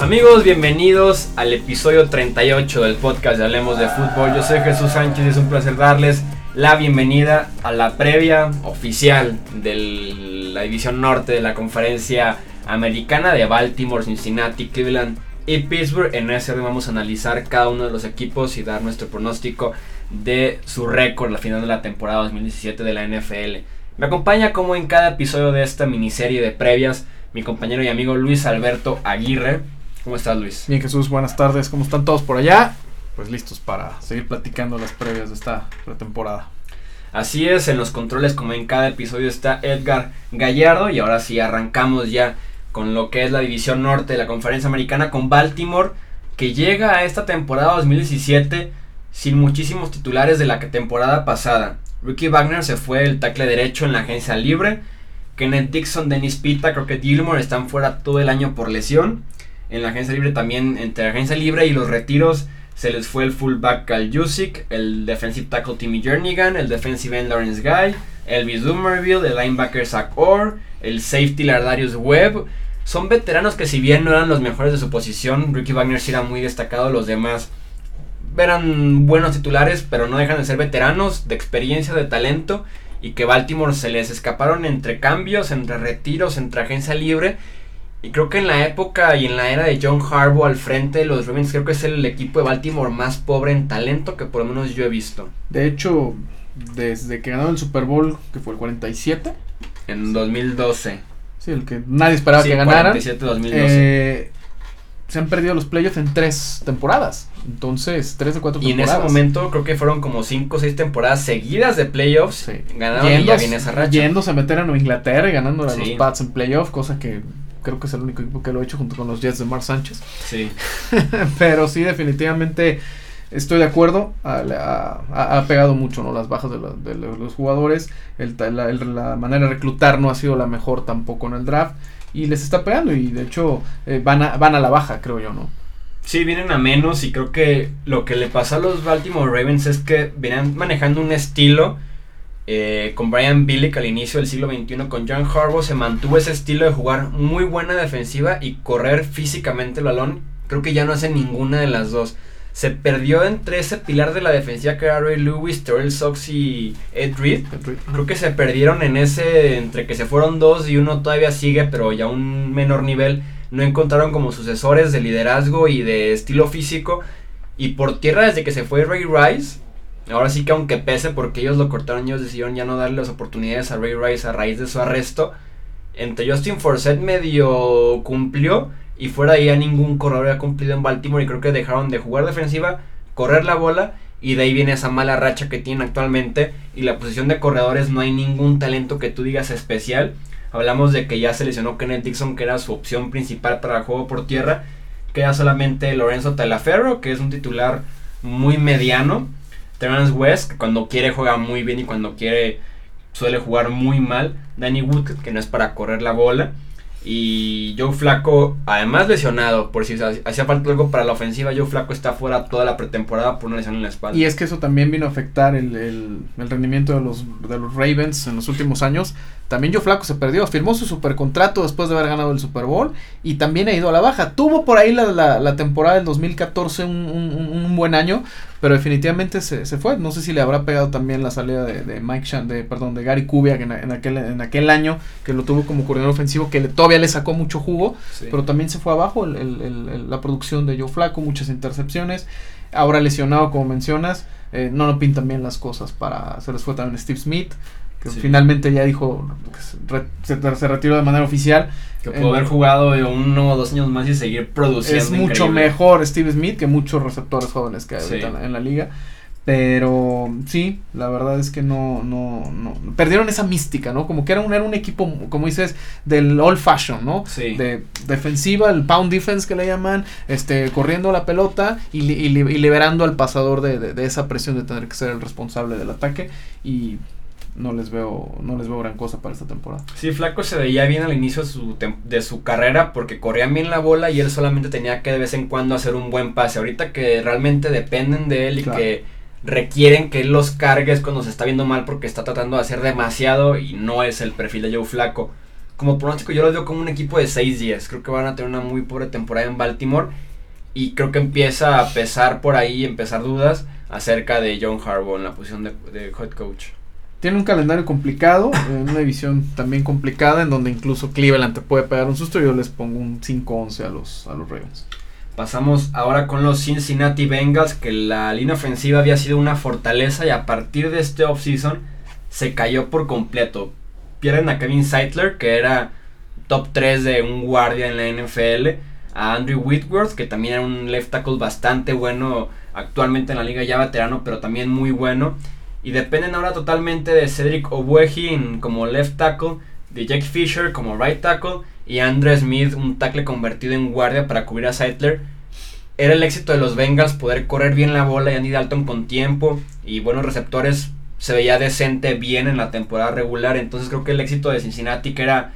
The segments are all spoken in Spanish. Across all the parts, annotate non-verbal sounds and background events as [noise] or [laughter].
Amigos, bienvenidos al episodio 38 del podcast de Hablemos de Fútbol. Yo soy Jesús Sánchez y es un placer darles la bienvenida a la previa oficial de la división norte de la conferencia americana de Baltimore, Cincinnati, Cleveland y Pittsburgh. En ese vamos a analizar cada uno de los equipos y dar nuestro pronóstico de su récord la final de la temporada 2017 de la NFL. Me acompaña como en cada episodio de esta miniserie de previas mi compañero y amigo Luis Alberto Aguirre. ¿Cómo estás, Luis? Bien, Jesús, buenas tardes. ¿Cómo están todos por allá? Pues listos para seguir platicando las previas de esta pretemporada. Así es, en los controles como en cada episodio está Edgar Gallardo y ahora sí arrancamos ya con lo que es la división norte de la conferencia americana con Baltimore que llega a esta temporada 2017 sin muchísimos titulares de la temporada pasada. Ricky Wagner se fue el tackle derecho en la agencia libre. Kenneth Dixon, Dennis Pita, creo que Gilmore están fuera todo el año por lesión en la agencia libre también, entre la agencia libre y los retiros, se les fue el fullback Cal Jusic, el defensive tackle Timmy Jernigan, el defensive end Lawrence Guy, Elvis Dumerville, el linebacker Zach Orr, el safety Lardarius Webb. Son veteranos que si bien no eran los mejores de su posición, Ricky Wagner sí era muy destacado, los demás eran buenos titulares, pero no dejan de ser veteranos, de experiencia, de talento, y que Baltimore se les escaparon entre cambios, entre retiros, entre agencia libre, y creo que en la época y en la era de John Harbaugh al frente de los Ravens, creo que es el equipo de Baltimore más pobre en talento que por lo menos yo he visto. De hecho, desde que ganaron el Super Bowl, que fue el 47. En 2012. Sí, el que nadie esperaba que ganaran. 47, 2012. Eh, se han perdido los playoffs en tres temporadas. Entonces, tres de cuatro temporadas. Y en ese momento creo que fueron como cinco o seis temporadas seguidas de playoffs. Sí. Ganaron y ya viene esa racha. Yéndose a meter a Nueva Inglaterra y ganando a los Pats en playoffs, cosa que creo que es el único equipo que lo ha hecho junto con los Jets de Mark Sánchez. Sí. [laughs] Pero sí, definitivamente estoy de acuerdo. Ha, pegado mucho ¿no? las bajas de, los jugadores. El, la, manera de reclutar no ha sido la mejor tampoco en el draft. Y les está pegando y de hecho eh, van, a, van a la baja, creo yo, ¿no? Sí, vienen a menos y creo que lo que le pasó a los Baltimore Ravens es que vienen manejando un estilo eh, con Brian Billick al inicio del siglo XXI, con John Harbaugh, se mantuvo ese estilo de jugar muy buena defensiva y correr físicamente el balón. Creo que ya no hace ninguna de las dos. Se perdió entre ese pilar de la defensiva que era Ray Lewis, Terrell Sox y Ed Reed. Creo que se perdieron en ese, entre que se fueron dos y uno todavía sigue, pero ya a un menor nivel. No encontraron como sucesores de liderazgo y de estilo físico. Y por tierra, desde que se fue Ray Rice, Ahora sí que aunque pese porque ellos lo cortaron, ellos decidieron ya no darle las oportunidades a Ray Rice a raíz de su arresto. Entre Justin Forsett medio cumplió y fuera de ahí ningún corredor había cumplido en Baltimore y creo que dejaron de jugar defensiva, correr la bola y de ahí viene esa mala racha que tienen actualmente y la posición de corredores no hay ningún talento que tú digas especial. Hablamos de que ya se lesionó Kenneth Dixon que era su opción principal para el juego por tierra. Queda solamente Lorenzo Talaferro que es un titular muy mediano Terrence West, que cuando quiere juega muy bien y cuando quiere suele jugar muy mal. Danny Wood, que no es para correr la bola. Y Joe Flaco, además lesionado, por si hacía falta algo para la ofensiva, Joe Flaco está fuera toda la pretemporada por una lesión en la espalda. Y es que eso también vino a afectar el, el, rendimiento de los, de los Ravens en los últimos años. También Joe Flaco se perdió, firmó su supercontrato después de haber ganado el Super Bowl y también ha ido a la baja. Tuvo por ahí la, la, temporada del 2014 un, un, un, buen año, pero definitivamente se, se, fue. No sé si le habrá pegado también la salida de, de Mike Shan, de, perdón, de Gary Kubiak en, en, aquel, en aquel año que lo tuvo como coordinador ofensivo, que le, todavía le sacó mucho jugo, pero también se fue abajo el, el, la producción de Joe Flaco, muchas intercepciones. Ahora lesionado, como mencionas, eh, no lo pintan bien las cosas para. Se les fue también Steve Smith que finalmente ya dijo se, se, retiró de manera oficial. Que pudo haber jugado uno o dos años más y seguir produciendo. Es mucho mejor Steve Smith que muchos receptores jóvenes que hay en la liga. Pero sí, la verdad es que no, no, no, perdieron esa mística, ¿no? Como que era un, era un equipo, como dices, del old fashion, ¿no? Sí. De defensiva, el pound defense que le llaman, este, corriendo la pelota y, y, liberando al pasador de, de, de, esa presión de tener que ser el responsable del ataque. Y no les veo no les veo gran cosa para esta temporada. Sí, Flaco se veía bien al inicio de su, de su carrera porque corrían bien la bola y él solamente tenía que de vez en cuando hacer un buen pase. Ahorita que realmente dependen de él y que requieren que él los cargues cuando se está viendo mal porque está tratando de hacer demasiado y no es el perfil de Joe Flaco. Como pronóstico yo los veo como un equipo de 6-10. Creo que van a tener una muy pobre temporada en Baltimore y creo que empieza a pesar por ahí, empezar dudas acerca de John Harbaugh en la posición de, de head coach. Tiene un calendario complicado, en una división también complicada, en donde incluso Cleveland te puede pegar un susto. Yo les pongo un 5-11 a los, a los Ravens. Pasamos ahora con los Cincinnati Bengals, que la línea ofensiva había sido una fortaleza y a partir de este offseason se cayó por completo. Pierden a Kevin Seitler, que era top 3 de un guardia en la NFL, a Andrew Whitworth, que también era un left tackle bastante bueno actualmente en la liga ya veterano, pero también muy bueno. Y dependen ahora totalmente de Cedric Obueji como left tackle, de Jack Fisher como right tackle y Andre Smith, un tackle convertido en guardia para cubrir a Seidler. Era el éxito de los Bengals poder correr bien la bola y Andy Dalton con tiempo y buenos receptores se veía decente bien en la temporada regular. Entonces creo que el éxito de Cincinnati, que era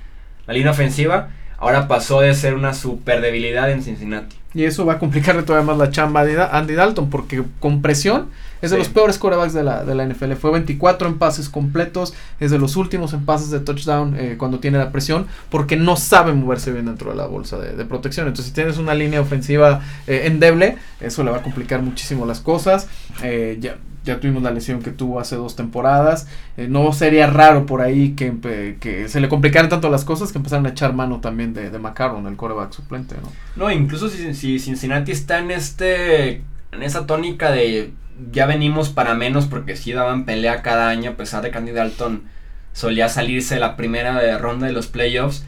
la línea ofensiva, ahora pasó de ser una super debilidad en Cincinnati. Y eso va a complicarle todavía más la chamba a Andy Dalton, porque con presión es de los peores quarterbacks de la, de la NFL. Fue 24 en pases completos, es de los últimos en pases de touchdown eh, cuando tiene la presión, porque no sabe moverse bien dentro de la bolsa de, protección. Entonces, si tienes una línea ofensiva eh, endeble, eso le va a complicar muchísimo las cosas. Eh, ya, ya tuvimos la lesión que tuvo hace dos temporadas. Eh, no sería raro por ahí que, que, se le complicaran tanto las cosas que empezaran a echar mano también de, de McCarron, el coreback suplente, ¿no? No, incluso si, si Cincinnati está en este en esa tónica de ya venimos para menos porque sí daban pelea cada año a pesar de que Andy Dalton solía salirse la primera ronda de los playoffs.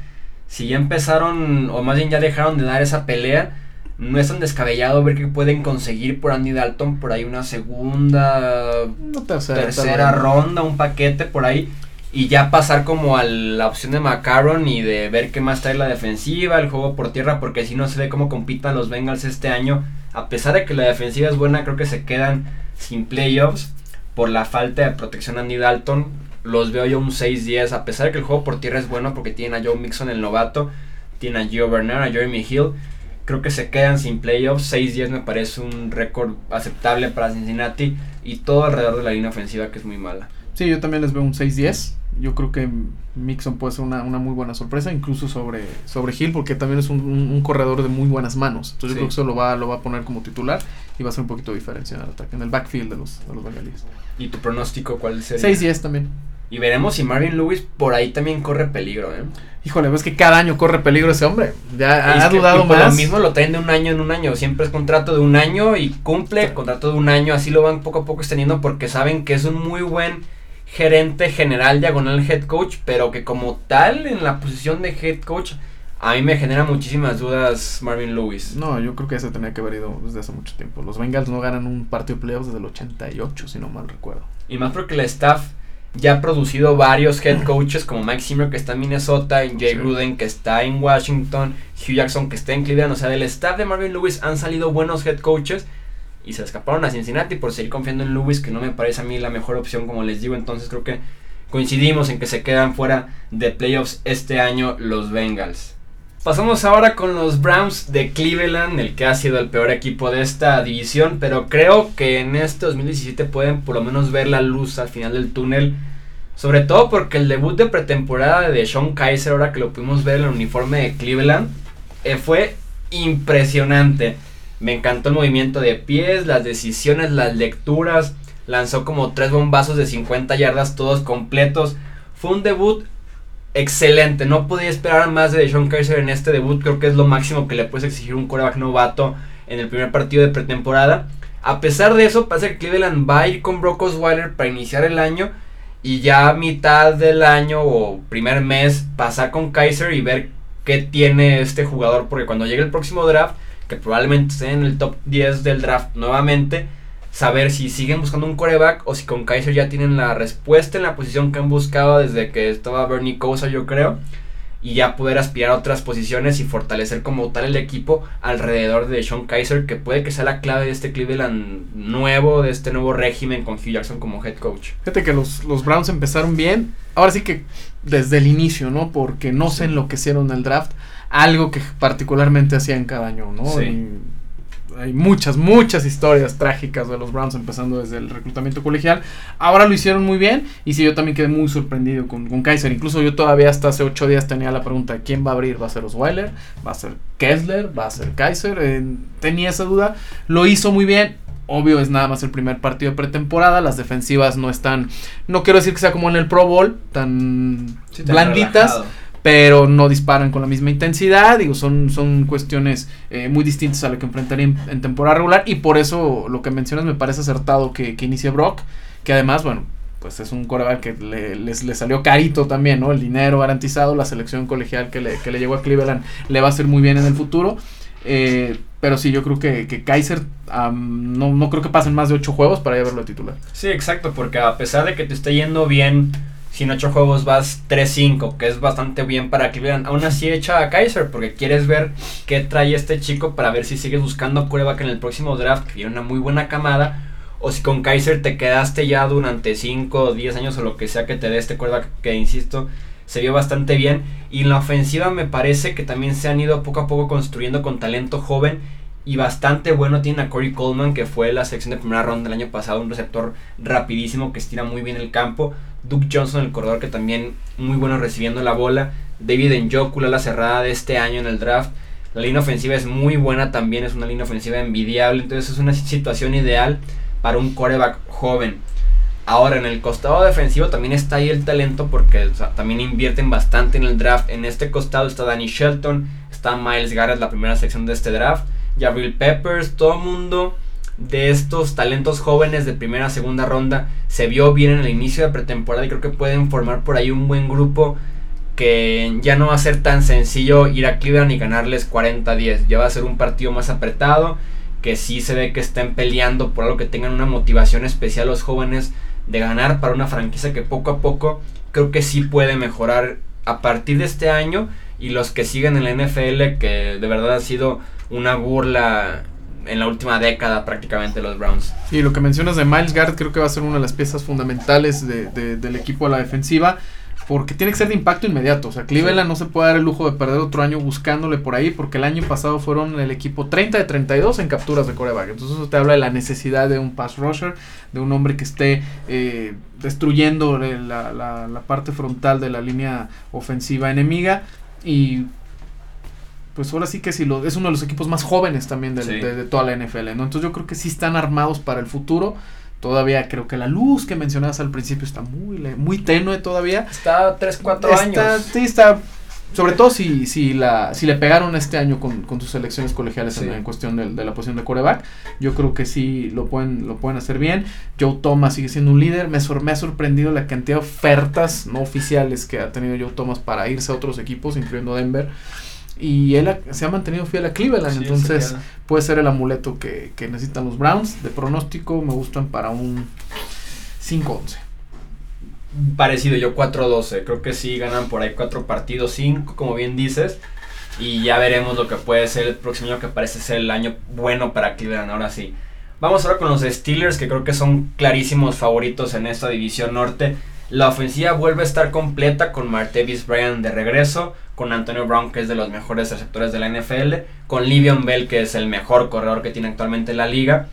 Si ya empezaron o más bien ya dejaron de dar esa pelea, no es tan descabellado ver que pueden conseguir por Andy Dalton por ahí una segunda, tercera, ronda, un paquete por ahí. Y ya pasar como a la opción de McCarron y de ver qué más trae la defensiva, el juego por tierra, porque si no se ve cómo compitan los Bengals este año. A pesar de que la defensiva es buena, creo que se quedan sin playoffs por la falta de protección a Andy Dalton. Los veo yo un 6-10, a pesar de que el juego por tierra es bueno porque tienen a Joe Mixon el novato, tienen a Gio Bernard, a Jeremy Hill creo que se quedan sin playoffs. 6-10 me parece un récord aceptable para Cincinnati y todo alrededor de la línea ofensiva que es muy mala. Sí, yo también les veo un 6-10. Yo creo que Mixon puede ser una, muy buena sorpresa, incluso sobre, sobre Hill, porque también es un, corredor de muy buenas manos. Entonces yo creo que eso lo va, lo va a poner como titular y va a ser un poquito diferencia en el ataque, en el backfield de los, de los Bengalíes. ¿Y tu pronóstico cuál sería? 6-10 también. Y veremos si Marvin Lewis por ahí también corre peligro, ¿eh? Híjole, ves que cada año corre peligro ese hombre. Ya ha dudado más. Lo mismo lo traen de un año en un año. Siempre es contrato de un año y cumple contrato de un año. Así lo van poco a poco extendiendo porque saben que es un muy buen gerente general diagonal head coach, pero que como tal en la posición de head coach a mí me genera muchísimas dudas Marvin Lewis. No, yo creo que ese tenía que haber ido desde hace mucho tiempo. Los Bengals no ganan un partido de playoffs desde el 88, si no mal recuerdo. Y más porque la staff ya ha producido varios head coaches como Mike Zimmer que está en Minnesota, Jay Gruden que está en Washington, Hugh Jackson que está en Cleveland. O sea, del staff de Marvin Lewis han salido buenos head coaches y se escaparon a Cincinnati por seguir confiando en Lewis, que no me parece a mí la mejor opción, como les digo. Entonces creo que coincidimos en que se quedan fuera de playoffs este año los Bengals. Pasamos ahora con los Browns de Cleveland, el que ha sido el peor equipo de esta división, pero creo que en este 2017 pueden por lo menos ver la luz al final del túnel. Sobre todo porque el debut de pretemporada de Sean Kaiser, ahora que lo pudimos ver en el uniforme de Cleveland, eh, fue impresionante. Me encantó el movimiento de pies, las decisiones, las lecturas. Lanzó como tres bombazos de 50 yardas, todos completos. Fue un debut excelente. No podía esperar más de Sean Kaiser en este debut. Creo que es lo máximo que le puedes exigir un coreback novato en el primer partido de pretemporada. A pesar de eso, parece que Cleveland va a ir con Brock Osweiler para iniciar el año. Y ya a mitad del año o primer mes pasar con Kaiser y ver qué tiene este jugador. Porque cuando llegue el próximo draft, que probablemente esté en el top 10 del draft nuevamente, saber si siguen buscando un coreback o si con Kaiser ya tienen la respuesta en la posición que han buscado desde que estaba Bernie Kosar, yo creo. Y ya poder aspirar a otras posiciones y fortalecer como tal el equipo alrededor de Sean Kaiser, que puede que sea la clave de este Cleveland nuevo, de este nuevo régimen con Hugh Jackson como head coach. Fíjate que los, los Browns empezaron bien, ahora sí que desde el inicio, ¿no? Porque no se enloquecieron en el draft, algo que particularmente hacían cada año, ¿no? Hay muchas, muchas historias trágicas de los Browns empezando desde el reclutamiento colegial. Ahora lo hicieron muy bien y sí, yo también quedé muy sorprendido con, con Kaiser. Incluso yo todavía hasta hace ocho días tenía la pregunta, ¿quién va a abrir? ¿Va a ser Osweiler? ¿Va a ser Kessler? ¿Va a ser Kaiser? Eh, tenía esa duda. Lo hizo muy bien. Obvio es nada más el primer partido de pretemporada. Las defensivas no están, no quiero decir que sea como en el Pro Bowl, tan, blanditas pero no disparan con la misma intensidad, digo, son, son cuestiones eh, muy distintas a lo que enfrentaría en, temporada regular y por eso lo que mencionas me parece acertado que, que inicie Brock, que además, bueno, pues es un coreback que le, les, le salió carito también, ¿no? El dinero garantizado, la selección colegial que le, que le llegó a Cleveland le va a hacer muy bien en el futuro. Eh, pero sí, yo creo que, que Kaiser no, no creo que pasen más de ocho juegos para ya verlo titular. Sí, exacto, porque a pesar de que te esté yendo bien si en 8 juegos vas 3-5, que es bastante bien para Cleveland. Aún así echa a Kaiser, porque quieres ver qué trae este chico para ver si sigues buscando que en el próximo draft, que una muy buena camada. O si con Kaiser te quedaste ya durante 5 o 10 años o lo que sea que te dé este quarterback, que insisto, se vio bastante bien. Y en la ofensiva me parece que también se han ido poco a poco construyendo con talento joven y bastante bueno. Tiene a Corey Coleman, que fue la selección de primera ronda del año pasado, un receptor rapidísimo que estira muy bien el campo. Duke Johnson, el corredor, que también muy bueno recibiendo la bola. David Njoku, la cerrada de este año en el draft. La línea ofensiva es muy buena también, es una línea ofensiva envidiable. Entonces es una situación ideal para un coreback joven. Ahora, en el costado defensivo también está ahí el talento porque también invierten bastante en el draft. En este costado está Danny Shelton, está Miles Garrett, la primera sección de este draft. Jabril Peppers, todo mundo de estos talentos jóvenes de primera, segunda ronda se vio bien en el inicio de pretemporada y creo que pueden formar por ahí un buen grupo que ya no va a ser tan sencillo ir a Cleveland y ganarles 40-10. Ya va a ser un partido más apretado, que sí se ve que estén peleando por algo que tengan una motivación especial los jóvenes de ganar para una franquicia que poco a poco creo que sí puede mejorar a partir de este año y los que siguen en la NFL que de verdad ha sido una burla en la última década prácticamente los Browns. Y lo que mencionas de Miles Garrett creo que va a ser una de las piezas fundamentales de, del equipo a la defensiva. Porque tiene que ser de impacto inmediato. O sea, Cleveland no se puede dar el lujo de perder otro año buscándole por ahí. Porque el año pasado fueron el equipo 30 de 32 en capturas de coreback. Entonces eso te habla de la necesidad de un pass rusher. De un hombre que esté eh, destruyendo la, la, la parte frontal de la línea ofensiva enemiga. Y pues ahora sí que sí, lo, es uno de los equipos más jóvenes también de, toda la NFL, ¿no? Entonces yo creo que sí están armados para el futuro. Todavía creo que la luz que mencionabas al principio está muy, muy tenue todavía. Está 3, 4 años. Sí, está. Sobre todo si, si, la, si le pegaron este año con, con sus selecciones colegiales en, cuestión de, la posición de coreback, yo creo que sí lo pueden, lo pueden hacer bien. Joe Thomas sigue siendo un líder. Me, me ha sorprendido la cantidad de ofertas no oficiales que ha tenido Joe Thomas para irse a otros equipos, incluyendo Denver y él se ha mantenido fiel a Cleveland, entonces puede ser el amuleto que, necesitan los Browns. De pronóstico me gustan para un 5-11. Parecido, yo 4-12. Creo que sí ganan por ahí 4 partidos, 5, como bien dices. Y ya veremos lo que puede ser el próximo año, que parece ser el año bueno para Cleveland. Ahora sí. Vamos ahora con los Steelers, que creo que son clarísimos favoritos en esta división norte. La ofensiva vuelve a estar completa con Martevis Bryan de regreso, con Antonio Brown, que es de los mejores receptores de la NFL, con Livion Bell, que es el mejor corredor que tiene actualmente la liga,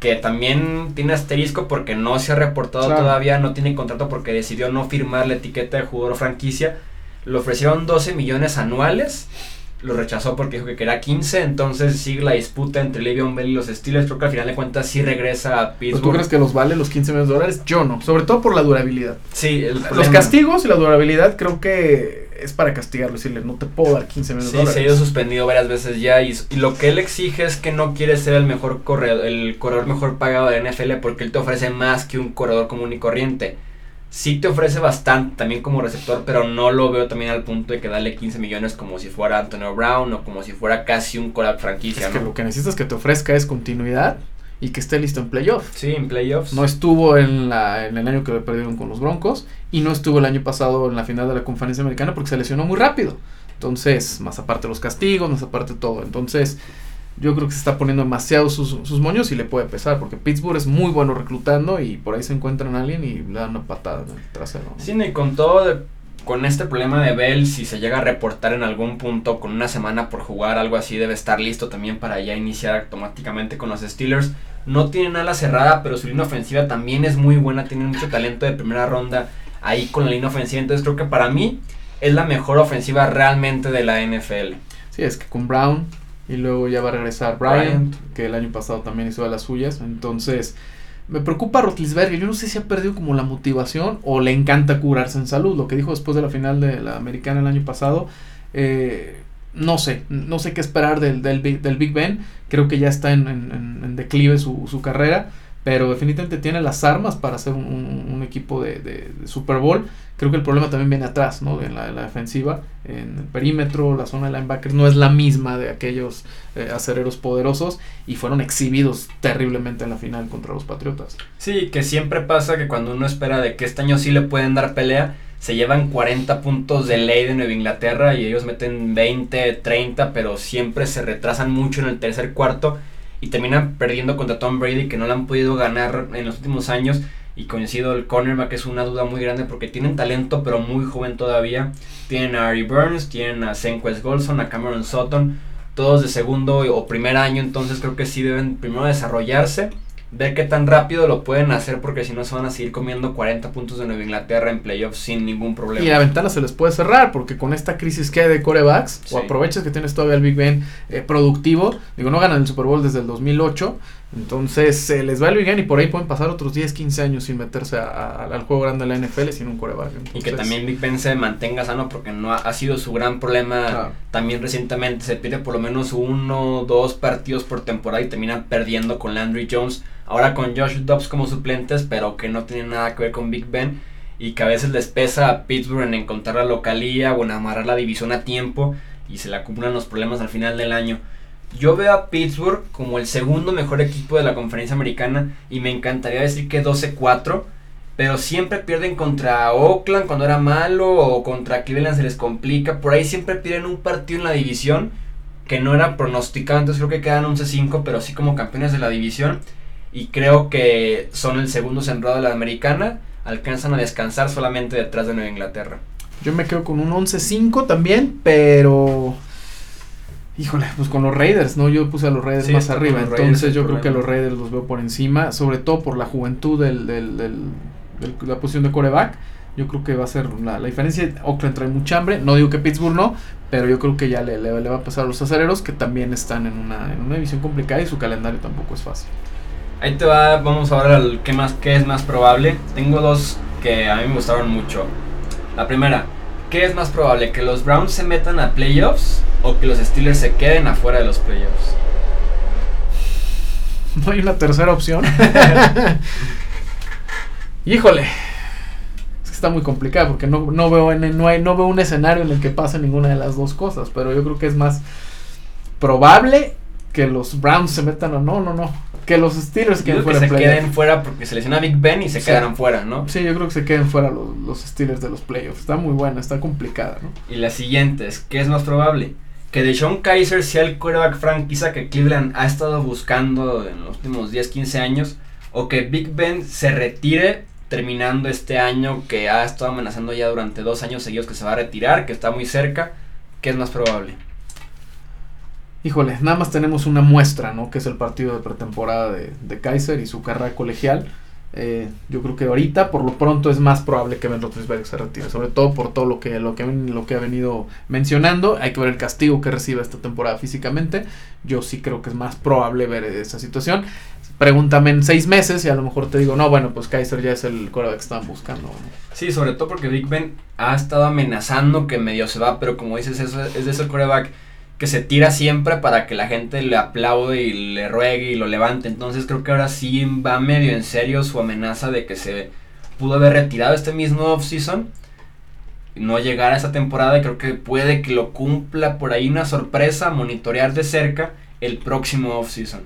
que también tiene asterisco porque no se ha reportado todavía, no tiene contrato porque decidió no firmar la etiqueta de jugador franquicia. Le ofrecieron 12 millones anuales lo rechazó porque dijo que quería 15, entonces sigue la disputa entre Le'Veon Bell y los Steelers, creo que al final de cuentas sí regresa a Pittsburgh. ¿Tú crees que los vale los 15 millones de dólares? Yo no, sobre todo por la durabilidad. Sí, los castigos y la durabilidad creo que es para castigarlo, decirle, no te puedo dar 15 millones de dólares. Sí, se ha ido suspendido varias veces ya y, lo que él exige es que no quiere ser el mejor corredor, el corredor mejor pagado de NFL porque él te ofrece más que un corredor común y corriente sí te ofrece bastante también como receptor, pero no lo veo también al punto de que darle 15 millones como si fuera Antonio Brown o como si fuera casi un collab franquicia. Es que lo que necesitas que te ofrezca es continuidad y que esté listo en playoffs. Sí, en playoffs. No estuvo en, la, en el año que le perdieron con los Broncos y no estuvo el año pasado en la final de la conferencia americana porque se lesionó muy rápido. Entonces, más aparte los castigos, más aparte todo. Entonces, yo creo que se está poniendo demasiado sus, sus moños y le puede pesar, porque Pittsburgh es muy bueno reclutando y por ahí se encuentran a alguien y le dan una patada en el trasero. Sí, y con todo, con este problema de Bell, si se llega a reportar en algún punto con una semana por jugar, algo así, debe estar listo también para ya iniciar automáticamente con los Steelers. No tienen ala cerrada, pero su línea ofensiva también es muy buena, tienen mucho talento de primera ronda ahí con la línea ofensiva. Entonces creo que para mí es la mejor ofensiva realmente de la NFL. Sí, es que con Brown y luego ya va a regresar Bryant, que el año pasado también hizo de las suyas. Entonces, me preocupa Rotlisberger. Yo no sé si ha perdido como la motivación o le encanta curarse en salud. Lo que dijo después de la final de la americana el año pasado. Eh, no sé, no sé qué esperar del, del, del Big Ben. Creo que ya está en, en, declive su, su, carrera. Pero definitivamente tiene las armas para ser un, equipo de, de, Super Bowl. Creo que el problema también viene atrás, ¿no? En la, la, defensiva, en el perímetro, la zona de linebackers no es la misma de aquellos eh, acereros poderosos y fueron exhibidos terriblemente en la final contra los Patriotas. Sí, que siempre pasa que cuando uno espera de que este año sí le pueden dar pelea, se llevan 40 puntos de ley de Nueva Inglaterra y ellos meten 20, 30, pero siempre se retrasan mucho en el tercer cuarto y terminan perdiendo contra Tom Brady que no le han podido ganar en los últimos años y coincido el cornerback es una duda muy grande porque tienen talento pero muy joven todavía. Tienen a Ari Burns, tienen a Senquest Golson, a Cameron Sutton, todos de segundo o primer año, entonces creo que sí deben primero desarrollarse ver qué tan rápido lo pueden hacer porque si no se van a seguir comiendo 40 puntos de Nueva Inglaterra en playoffs sin ningún problema. Y la ventana se les puede cerrar porque con esta crisis que hay de corebacks o aprovechas que tienes todavía el Big Ben eh, productivo, digo, no ganan el Super Bowl desde el 2008, entonces se les va el Big Ben y por ahí pueden pasar otros 10, 15 años sin meterse al juego grande de la NFL sin un coreback. y que también Big Ben se mantenga sano porque no ha, sido su gran problema. También recientemente se pide por lo menos uno, dos partidos por temporada y terminan perdiendo con Landry Jones ahora con Josh Dobbs como suplentes, pero que no tienen nada que ver con Big Ben y que a veces les pesa a Pittsburgh en encontrar la localía o en amarrar la división a tiempo y se le acumulan los problemas al final del año. Yo veo a Pittsburgh como el segundo mejor equipo de la conferencia americana y me encantaría decir que 12-4, pero siempre pierden contra Oakland cuando era malo o contra Cleveland se les complica. Por ahí siempre pierden un partido en la división que no era pronosticado, entonces creo que quedan 11-5, pero sí como campeones de la división y creo que son el segundo sembrado de la americana. Alcanzan a descansar solamente detrás de Nueva Inglaterra. Yo me quedo con un 11-5 también, pero... Híjole, pues con los Raiders, ¿no? Yo puse a los Raiders más arriba, entonces yo creo que los Raiders los veo por encima, sobre todo por la juventud del, del, del, la posición de coreback. Yo creo que va a ser la, la, diferencia. Oakland trae mucha hambre, no digo que Pittsburgh no, pero yo creo que ya le, le, le va a pasar a los acereros que también están en una, en una división complicada y su calendario tampoco es fácil. Ahí te va, vamos a ver al qué, más, qué es más probable. Tengo dos que a mí me gustaron mucho. La primera, ¿qué es más probable? ¿Que los Browns se metan a playoffs o que los Steelers se queden afuera de los playoffs? [laughs] No hay una tercera opción. [laughs] Híjole. Es que está muy complicado porque no, no, veo no, hay, no veo un escenario en el que pase ninguna de las dos cosas. Pero yo creo que es más probable que los Browns se metan o no, no, no que los Steelers queden fuera. Que se queden fuera porque se lesiona Big Ben y se quedaron fuera, ¿no? Sí, yo creo que se queden fuera los, los Steelers de los playoffs. Está muy buena, está complicada, ¿no? Y la siguiente es, ¿qué es más probable? Que Deshaun Kaiser sea el quarterback franquicia que Cleveland ha estado buscando en los últimos 10, 15 años. O que Big Ben se retire terminando este año que ha estado amenazando ya durante dos años seguidos que se va a retirar, que está muy cerca. ¿Qué es más probable? Híjole, nada más tenemos una muestra, ¿no? Que es el partido de pretemporada de, Kaiser y su carrera colegial. Eh, yo creo que ahorita, por lo pronto, es más probable que Ben Roethlisberger se retire, sobre todo por todo lo que, lo que, lo que ha venido mencionando. Hay que ver el castigo que recibe esta temporada físicamente. Yo sí creo que es más probable ver esa situación. Pregúntame en seis meses y a lo mejor te digo, no, bueno, pues Kaiser ya es el coreback que estaban buscando. Sí, sobre todo porque Big Ben ha estado amenazando que medio se va, pero como dices, eso es de ese coreback que se tira siempre para que la gente le aplaude y le ruegue y lo levante. Entonces creo que ahora sí va medio en serio su amenaza de que se pudo haber retirado este mismo offseason. No llegar a esa temporada y creo que puede que lo cumpla por ahí una sorpresa, monitorear de cerca el próximo offseason.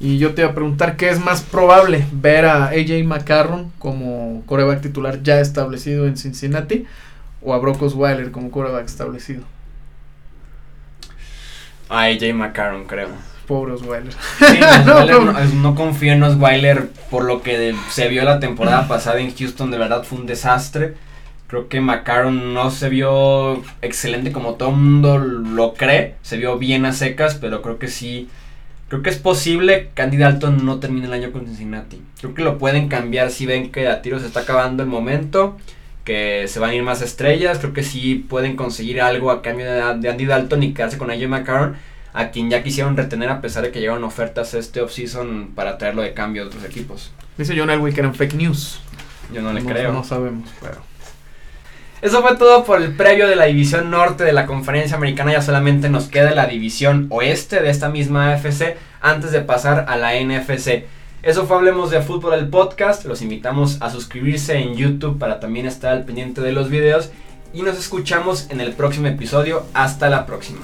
Y yo te iba a preguntar qué es más probable, ver a AJ McCarron como coreback titular ya establecido en Cincinnati o a Brock Osweiler como coreback establecido. A AJ McCarron, creo. Pobre Osweiler. Sí, [laughs] no, confío en Osweiler por lo que se vio la temporada pasada en Houston, de verdad fue un desastre. Creo que McCarron no se vio excelente como todo el mundo lo cree. Se vio bien a secas, pero creo que sí. Creo que es posible que Andy Dalton no termine el año con Cincinnati. Creo que lo pueden cambiar si ven que a tiro se está acabando el momento. Que se van a ir más estrellas. Creo que sí pueden conseguir algo a cambio de, de Andy Dalton y quedarse con AJ McCarron. A quien ya quisieron retener a pesar de que llegaron ofertas este offseason para traerlo de cambio a otros equipos. Dice John Elway que eran fake news. Yo no le creo. No sabemos, pero. Eso fue todo por el previo de la división norte de la conferencia americana. Ya solamente nos queda la división oeste de esta misma AFC antes de pasar a la NFC. Eso fue Hablemos de Fútbol el podcast. Los invitamos a suscribirse en YouTube para también estar al pendiente de los videos. Y nos escuchamos en el próximo episodio. Hasta la próxima.